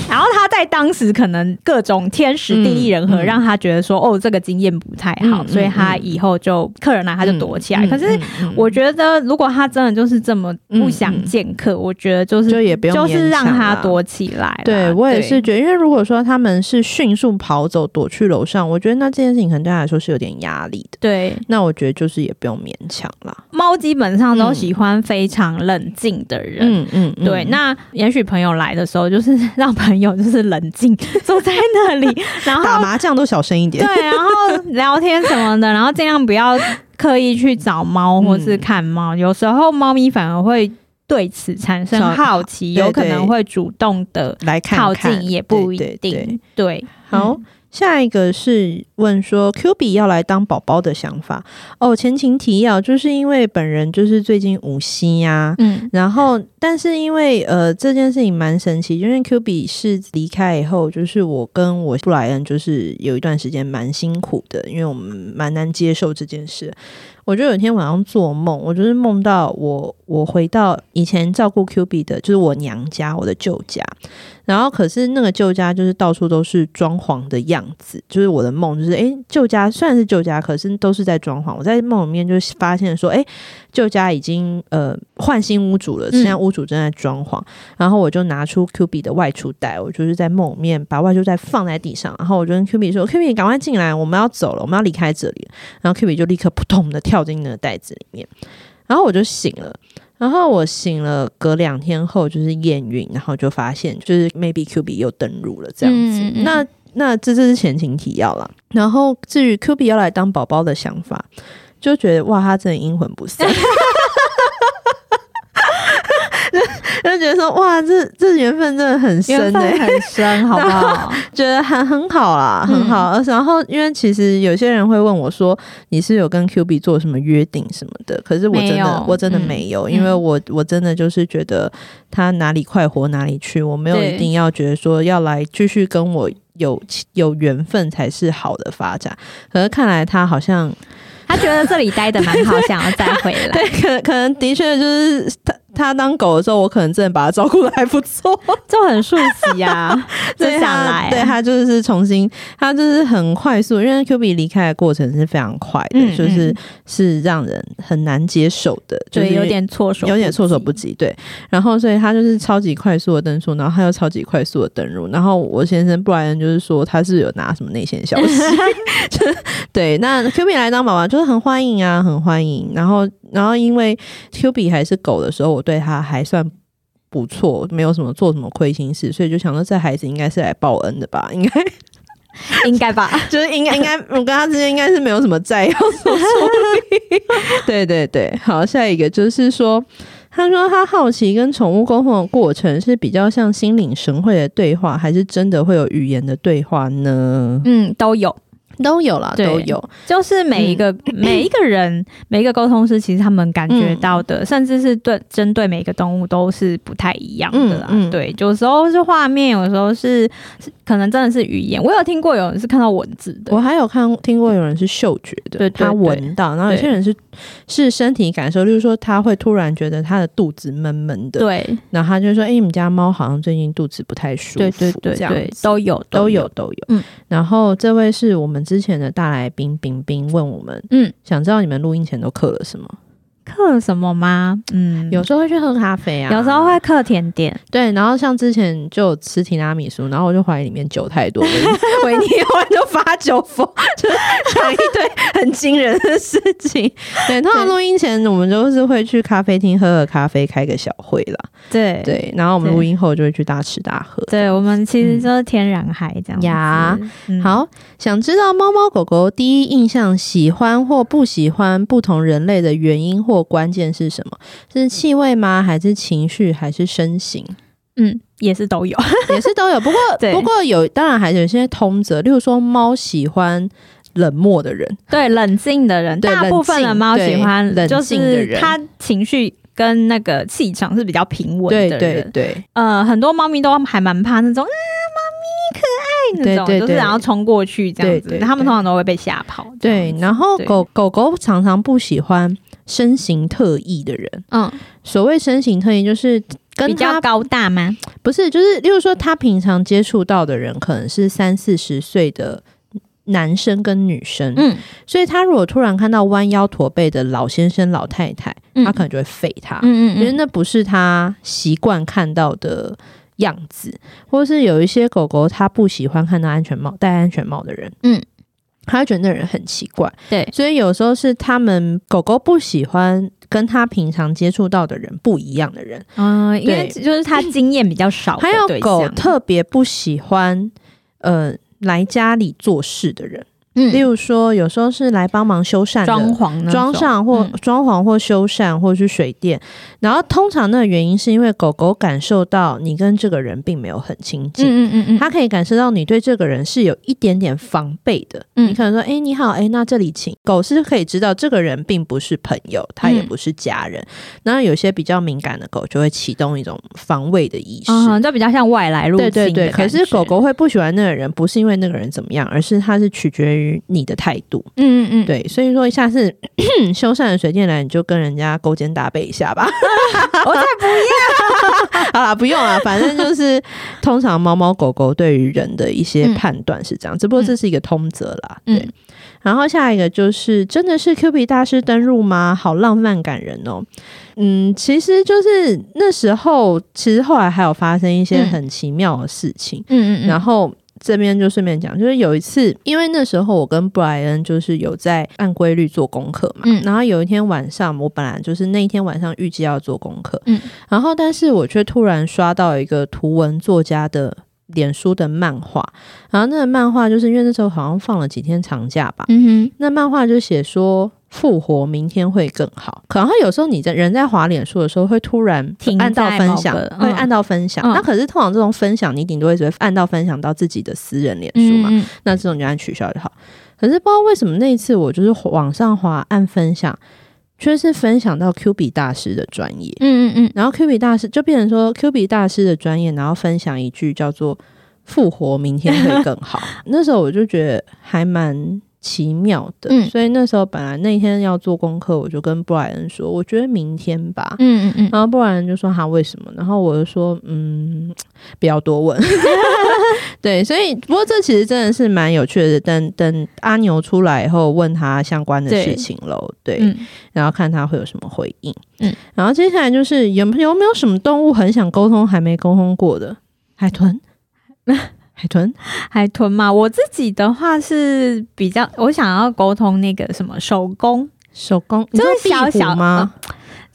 然后他在当时可能各种天时地利人和，让他觉得说哦，这个经验不太好，所以他以后就客人来他就躲起来。可是我觉得，如果他真的就是这么不想见客，我觉得就是就也不用就是让他躲起来。对，我也是觉得，因为如果说他们是迅速跑走躲去楼上，我觉得那这件事情可能对他来说是有点压力的。对，那我觉得就是也不用勉强啦。猫基本上。都喜欢非常冷静的人，嗯嗯，嗯对。那也许朋友来的时候，就是 <laughs> 让朋友就是冷静坐在那里，<laughs> 然后打麻将都小声一点，对，然后聊天什么的，然后尽量不要刻意去找猫或是看猫。嗯、有时候猫咪反而会对此产生好奇，有可能会主动的来靠近，也不一定。对，好。嗯下一个是问说，Q 比要来当宝宝的想法哦。前情提要，就是因为本人就是最近无锡呀，嗯，然后但是因为呃这件事情蛮神奇，因为 Q 比是离开以后，就是我跟我布莱恩就是有一段时间蛮辛苦的，因为我们蛮难接受这件事。我就有一天晚上做梦，我就是梦到我我回到以前照顾 Q 比的，就是我娘家，我的旧家。然后可是那个旧家就是到处都是装潢的样子，就是我的梦就是诶，旧家虽然是旧家，可是都是在装潢。我在梦里面就发现说，诶，旧家已经呃换新屋主了，现在屋主正在装潢。嗯、然后我就拿出 Q B 的外出袋，我就是在梦里面把外出袋放在地上，然后我就跟 Q B 说：“Q B，，赶快进来，我们要走了，我们要离开这里。”然后 Q B 就立刻扑通的跳进那个袋子里面，然后我就醒了。然后我醒了，隔两天后就是验孕，然后就发现就是 maybe Q B 又登入了这样子。嗯嗯、那那这这是前情提要了。然后至于 Q B 要来当宝宝的想法，就觉得哇，他真的阴魂不散。<laughs> <laughs> 就觉得说哇，这这缘分真的很深，欸，很深，<laughs> 好不好？觉得很很好啦，很好。嗯、然后，因为其实有些人会问我说，你是有跟 Q B 做什么约定什么的？可是我真的，我真的没有，嗯、因为我我真的就是觉得他哪里快活哪里去，我没有一定要觉得说要来继续跟我有有缘分才是好的发展。可是看来他好像他觉得这里待的蛮好，想要再回来。<laughs> 对，可可能的确就是他。<laughs> 他当狗的时候，我可能真的把他照顾的还不错，<laughs> 就很熟悉呀。<laughs> 就想来，对他就是重新，他就是很快速，因为 Q 比离开的过程是非常快的，嗯嗯就是是让人很难接受的，就是有点措手，有点措手不及。对，然后所以他就是超级快速的登出，然后他又超级快速的登入，然后我先生布莱恩就是说他是有拿什么内线消息，对，那 Q 比来当宝宝就是很欢迎啊，很欢迎，然后。然后，因为 Q 比还是狗的时候，我对他还算不错，没有什么做什么亏心事，所以就想说，这孩子应该是来报恩的吧？<laughs> 应该，应该吧？就 <laughs> 是应该，应该我跟他之间应该是没有什么债要处理。<laughs> 对对对，好，下一个就是说，他说他好奇跟宠物沟通的过程是比较像心领神会的对话，还是真的会有语言的对话呢？嗯，都有。都有了，都有，就是每一个、嗯、<clears throat> 每一个人，每一个沟通师，其实他们感觉到的，嗯、甚至是对针对每一个动物都是不太一样的啦。嗯嗯、对，有时候是画面，有时候是可能真的是语言。我有听过有人是看到文字的，我还有看听过有人是嗅觉的，对，他闻到，然后有些人是是身体感受，就是说他会突然觉得他的肚子闷闷的，对，然后他就说：“哎、欸，你们家猫好像最近肚子不太舒服。”对对对，这样都有都有都有。嗯，然后这位是我们之前的大来宾冰冰问我们，嗯，想知道你们录音前都刻了什么？嗑什么吗？嗯，有时候会去喝咖啡啊，有时候会刻甜点。对，然后像之前就吃提拉米苏，然后我就怀疑里面酒太多，维尼后来就发酒疯，就讲一堆很惊人的事情。对，通常录音前我们都是会去咖啡厅喝喝咖啡，开个小会啦。对对，然后我们录音后就会去大吃大喝。对，我们其实就是天然嗨这样呀。好，想知道猫猫狗狗第一印象喜欢或不喜欢不同人类的原因或关键是什么？是气味吗？还是情绪？还是身形？嗯，也是都有，<laughs> 也是都有。不过，<laughs> 不过有，当然还是有些通则。例如说，猫喜欢冷漠的人，对冷静的人。大部分的猫喜欢冷静的人，它情绪跟那个气场是比较平稳的人。对对对，呃，很多猫咪都还蛮怕那种啊，猫咪可爱那种，就是然后冲过去这样子，对对对对，他们通常都会被吓跑。对，然后狗狗狗常常不喜欢身形特异的人。嗯，所谓身形特异就是。比较高大吗？不是，就是例如说，他平常接触到的人可能是三四十岁的男生跟女生，嗯，所以他如果突然看到弯腰驼背的老先生、老太太，嗯、他可能就会废他，嗯嗯，嗯，因为那不是他习惯看到的样子，或是有一些狗狗，它不喜欢看到安全帽、戴安全帽的人，嗯，他会觉得那人很奇怪，对，所以有时候是他们狗狗不喜欢。跟他平常接触到的人不一样的人，嗯，因为就是他经验比较少。还有狗特别不喜欢，呃，来家里做事的人。嗯，例如说，有时候是来帮忙修缮、装潢、装上或装潢或修缮，或是水电。然后通常那个原因是因为狗狗感受到你跟这个人并没有很亲近，嗯嗯嗯，它可以感受到你对这个人是有一点点防备的。嗯，你可能说，哎，你好，哎，那这里请。狗是可以知道这个人并不是朋友，他也不是家人。然后有些比较敏感的狗就会启动一种防卫的意识，嗯，就比较像外来入侵。对对对，可是狗狗会不喜欢那个人，不是因为那个人怎么样，而是它是取决于。于你的态度，嗯嗯嗯，对，所以说下次 <clears throat> 修缮的水电来，你就跟人家勾肩搭背一下吧。<laughs> 我才不要，<laughs> 好啦，不用了，反正就是通常猫猫狗狗对于人的一些判断是这样，只不过这是一个通则啦。对，嗯、然后下一个就是真的是 Q 比大师登入吗？好浪漫感人哦。嗯，其实就是那时候，其实后来还有发生一些很奇妙的事情。嗯嗯嗯，然后。这边就顺便讲，就是有一次，因为那时候我跟布莱恩就是有在按规律做功课嘛，嗯，然后有一天晚上，我本来就是那一天晚上预计要做功课，嗯，然后但是我却突然刷到一个图文作家的脸书的漫画，然后那个漫画就是因为那时候好像放了几天长假吧，嗯哼，那漫画就写说。复活，明天会更好。可能有时候你在人在滑脸书的时候，会突然按到分享，会按到分享。那、嗯、可是通常这种分享，你顶多会只会按到分享到自己的私人脸书嘛。嗯、那这种就按取消就好。可是不知道为什么那一次我就是往上滑按分享，却是分享到 Q 比大师的专业。嗯嗯嗯。然后 Q 比大师就变成说 Q 比大师的专业，然后分享一句叫做“复活，明天会更好”。那时候我就觉得还蛮。奇妙的，嗯、所以那时候本来那天要做功课，我就跟布莱恩说，我觉得明天吧。嗯嗯嗯，然后布莱恩就说他为什么？然后我就说嗯，不要多问。<laughs> 对，所以不过这其实真的是蛮有趣的。等等阿牛出来以后，问他相关的事情喽。对，然后看他会有什么回应。嗯，然后接下来就是有有没有什么动物很想沟通还没沟通过的？海豚。<laughs> 海豚，海豚嘛，我自己的话是比较，我想要沟通那个什么手工，手工就是小小吗？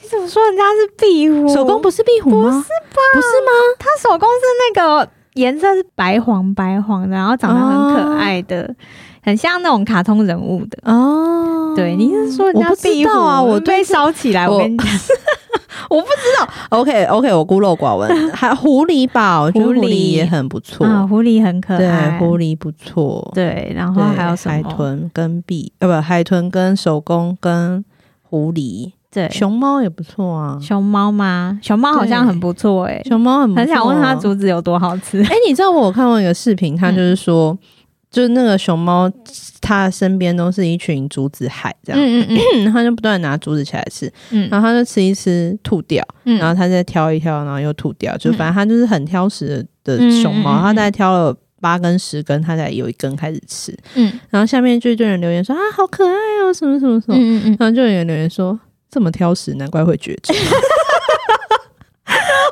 你怎么说人家是壁虎？手工不是壁虎吗？不是吧？不是吗？它手工是那个颜色是白黄白黄的，然后长得很可爱的，哦、很像那种卡通人物的哦。对，你是说人家壁虎啊？我被烧起来，我跟你讲。<laughs> <laughs> 我不知道，OK OK，我孤陋寡闻。<laughs> 还狐狸吧，我觉得狐狸也很不错啊，狐狸很可爱，对，狐狸不错。对，然后还有什么？海豚跟壁，呃，不，海豚跟手工跟狐狸。对，熊猫也不错啊。熊猫吗？熊猫好像很不错哎，熊猫很很想问它竹子有多好吃。哎，你知道我有看过一个视频，它就是说。就是那个熊猫，它身边都是一群竹子海这样，嗯嗯嗯，<clears throat> 它就不断拿竹子起来吃，嗯，然后它就吃一吃吐掉，嗯，然后它再挑一挑，然后又吐掉，就反正它就是很挑食的熊猫，它大概挑了八根十根，它才有一根开始吃，嗯，然后下面就一堆人留言说啊，好可爱哦，什么什么什么，嗯嗯，然后就有人留言说这么挑食，难怪会绝种。<laughs>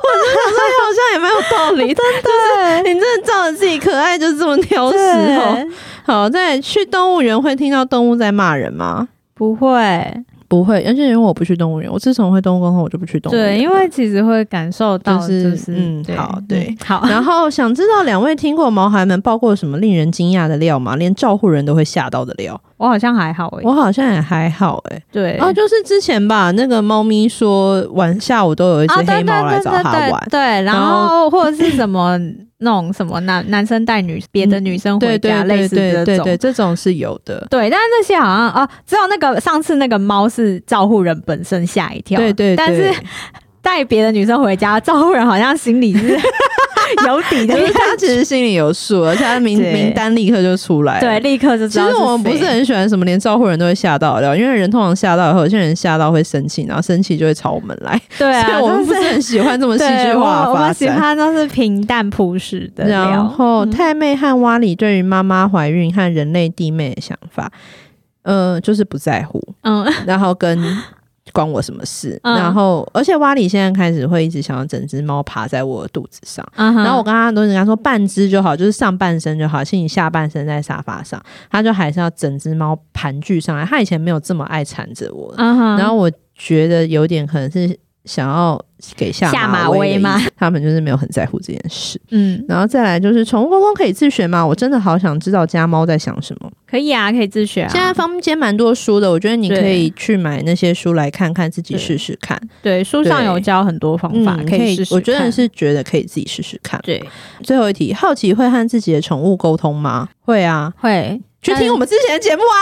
我真的觉得好像也蛮有道理，<laughs> 真的，你真的照着自己可爱，就是这么挑食哦。好，在去动物园会听到动物在骂人吗？不会，不会，而且因为我不去动物园，我自从会动物沟通，我就不去动物园。对，因为其实会感受到，就是嗯，好，对，好。然后想知道两位听过毛孩们爆过什么令人惊讶的料吗？连照护人都会吓到的料？我好像还好哎、欸，我好像也还好哎、欸。对，然后、啊、就是之前吧，那个猫咪说晚下午都有一只黑猫来找它玩，啊、对，对，对，对，对，然后或者是什么那种什么男男生带女别的女生回家，类似这种，对对对，对，这种是有的。对，但是那些好像啊，只有那个上次那个猫是照顾人本身吓一跳，对对，对，但是带别的女生回家，照顾人好像心里是。<laughs> 有底的，就是他其实心里有数，而且他的名 <laughs> 名单立刻就出来了，对，立刻就知道。其实我们不是很喜欢什么连招呼人都会吓到的，因为人通常吓到以后，有些人吓到会生气，然后生气就会朝我们来。对啊，<laughs> 所以我们不是很喜欢这么戏剧化的发展。我们喜欢都是平淡朴实的。然后太妹和蛙里对于妈妈怀孕和人类弟妹的想法，嗯、呃，就是不在乎，嗯，然后跟。关我什么事？嗯、然后，而且蛙里现在开始会一直想要整只猫爬在我的肚子上。嗯、然后我刚刚都是跟他说半只就好，就是上半身就好，请你下半身在沙发上，他就还是要整只猫盘踞上来。他以前没有这么爱缠着我，嗯，然后我觉得有点可能是。想要给下马威吗？他们就是没有很在乎这件事。嗯，然后再来就是宠物沟通可以自学吗？我真的好想知道家猫在想什么。可以啊，可以自学啊。现在坊间蛮多书的，我觉得你可以去买那些书来看看，自己试试看。对，书上有教很多方法，可以试试。我觉得是觉得可以自己试试看。对，最后一题，好奇会和自己的宠物沟通吗？会啊，会。去听我们之前的节目啊！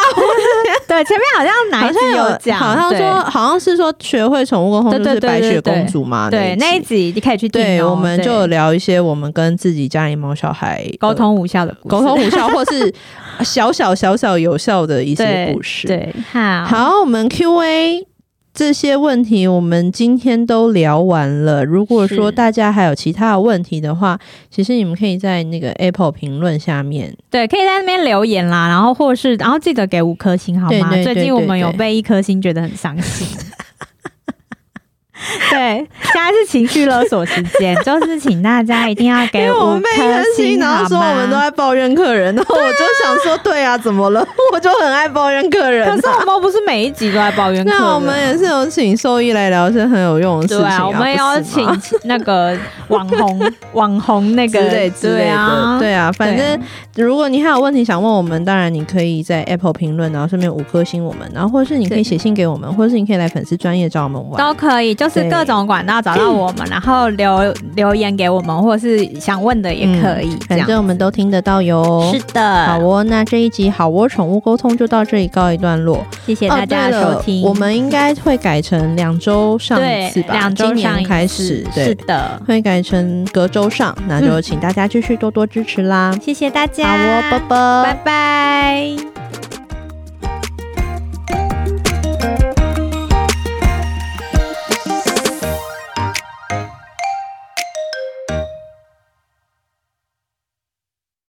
<laughs> 对，前面好像哪一集有讲，好像说好像是说学会宠物沟通就是白雪公主嘛。对，那一集你可以去听。对，我们就聊一些我们跟自己家里猫小孩沟通无效的故事，沟通无效或是小小小小有效的一些故事。对，好，好，我们 Q&A。这些问题我们今天都聊完了。如果说大家还有其他的问题的话，其实你们可以在那个 Apple 评论下面，对，可以在那边留言啦。然后或是，然后记得给五颗星好吗？对对对对对，最近我们有被一颗星觉得很伤心。<laughs> <laughs> 对，现在是情绪勒索时间，就是请大家一定要给我们颗星，然后说我们都在抱怨客人，然后我就想说，对啊，怎么了？我就很爱抱怨客人。可是我们不是每一集都在抱怨客人，那我们也是有请兽医来聊一些很有用的事情。对啊，我们要请那个网红、<laughs> 网红那个之类之类的。对啊，反正如果你还有问题想问我们，当然你可以在 Apple 评论，然后顺便五颗星我们，然后或者是你可以写信给我们，或者是你可以来粉丝专业找我们玩，都可以，就是。各种管道找到我们，然后留留言给我们，或者是想问的也可以，反正我们都听得到哟。是的，好哦，那这一集好窝宠物沟通就到这里告一段落，谢谢大家的收听。我们应该会改成两周上一次吧？两周年开始，对，是的，会改成隔周上，那就请大家继续多多支持啦，谢谢大家，好哦，拜拜，拜拜。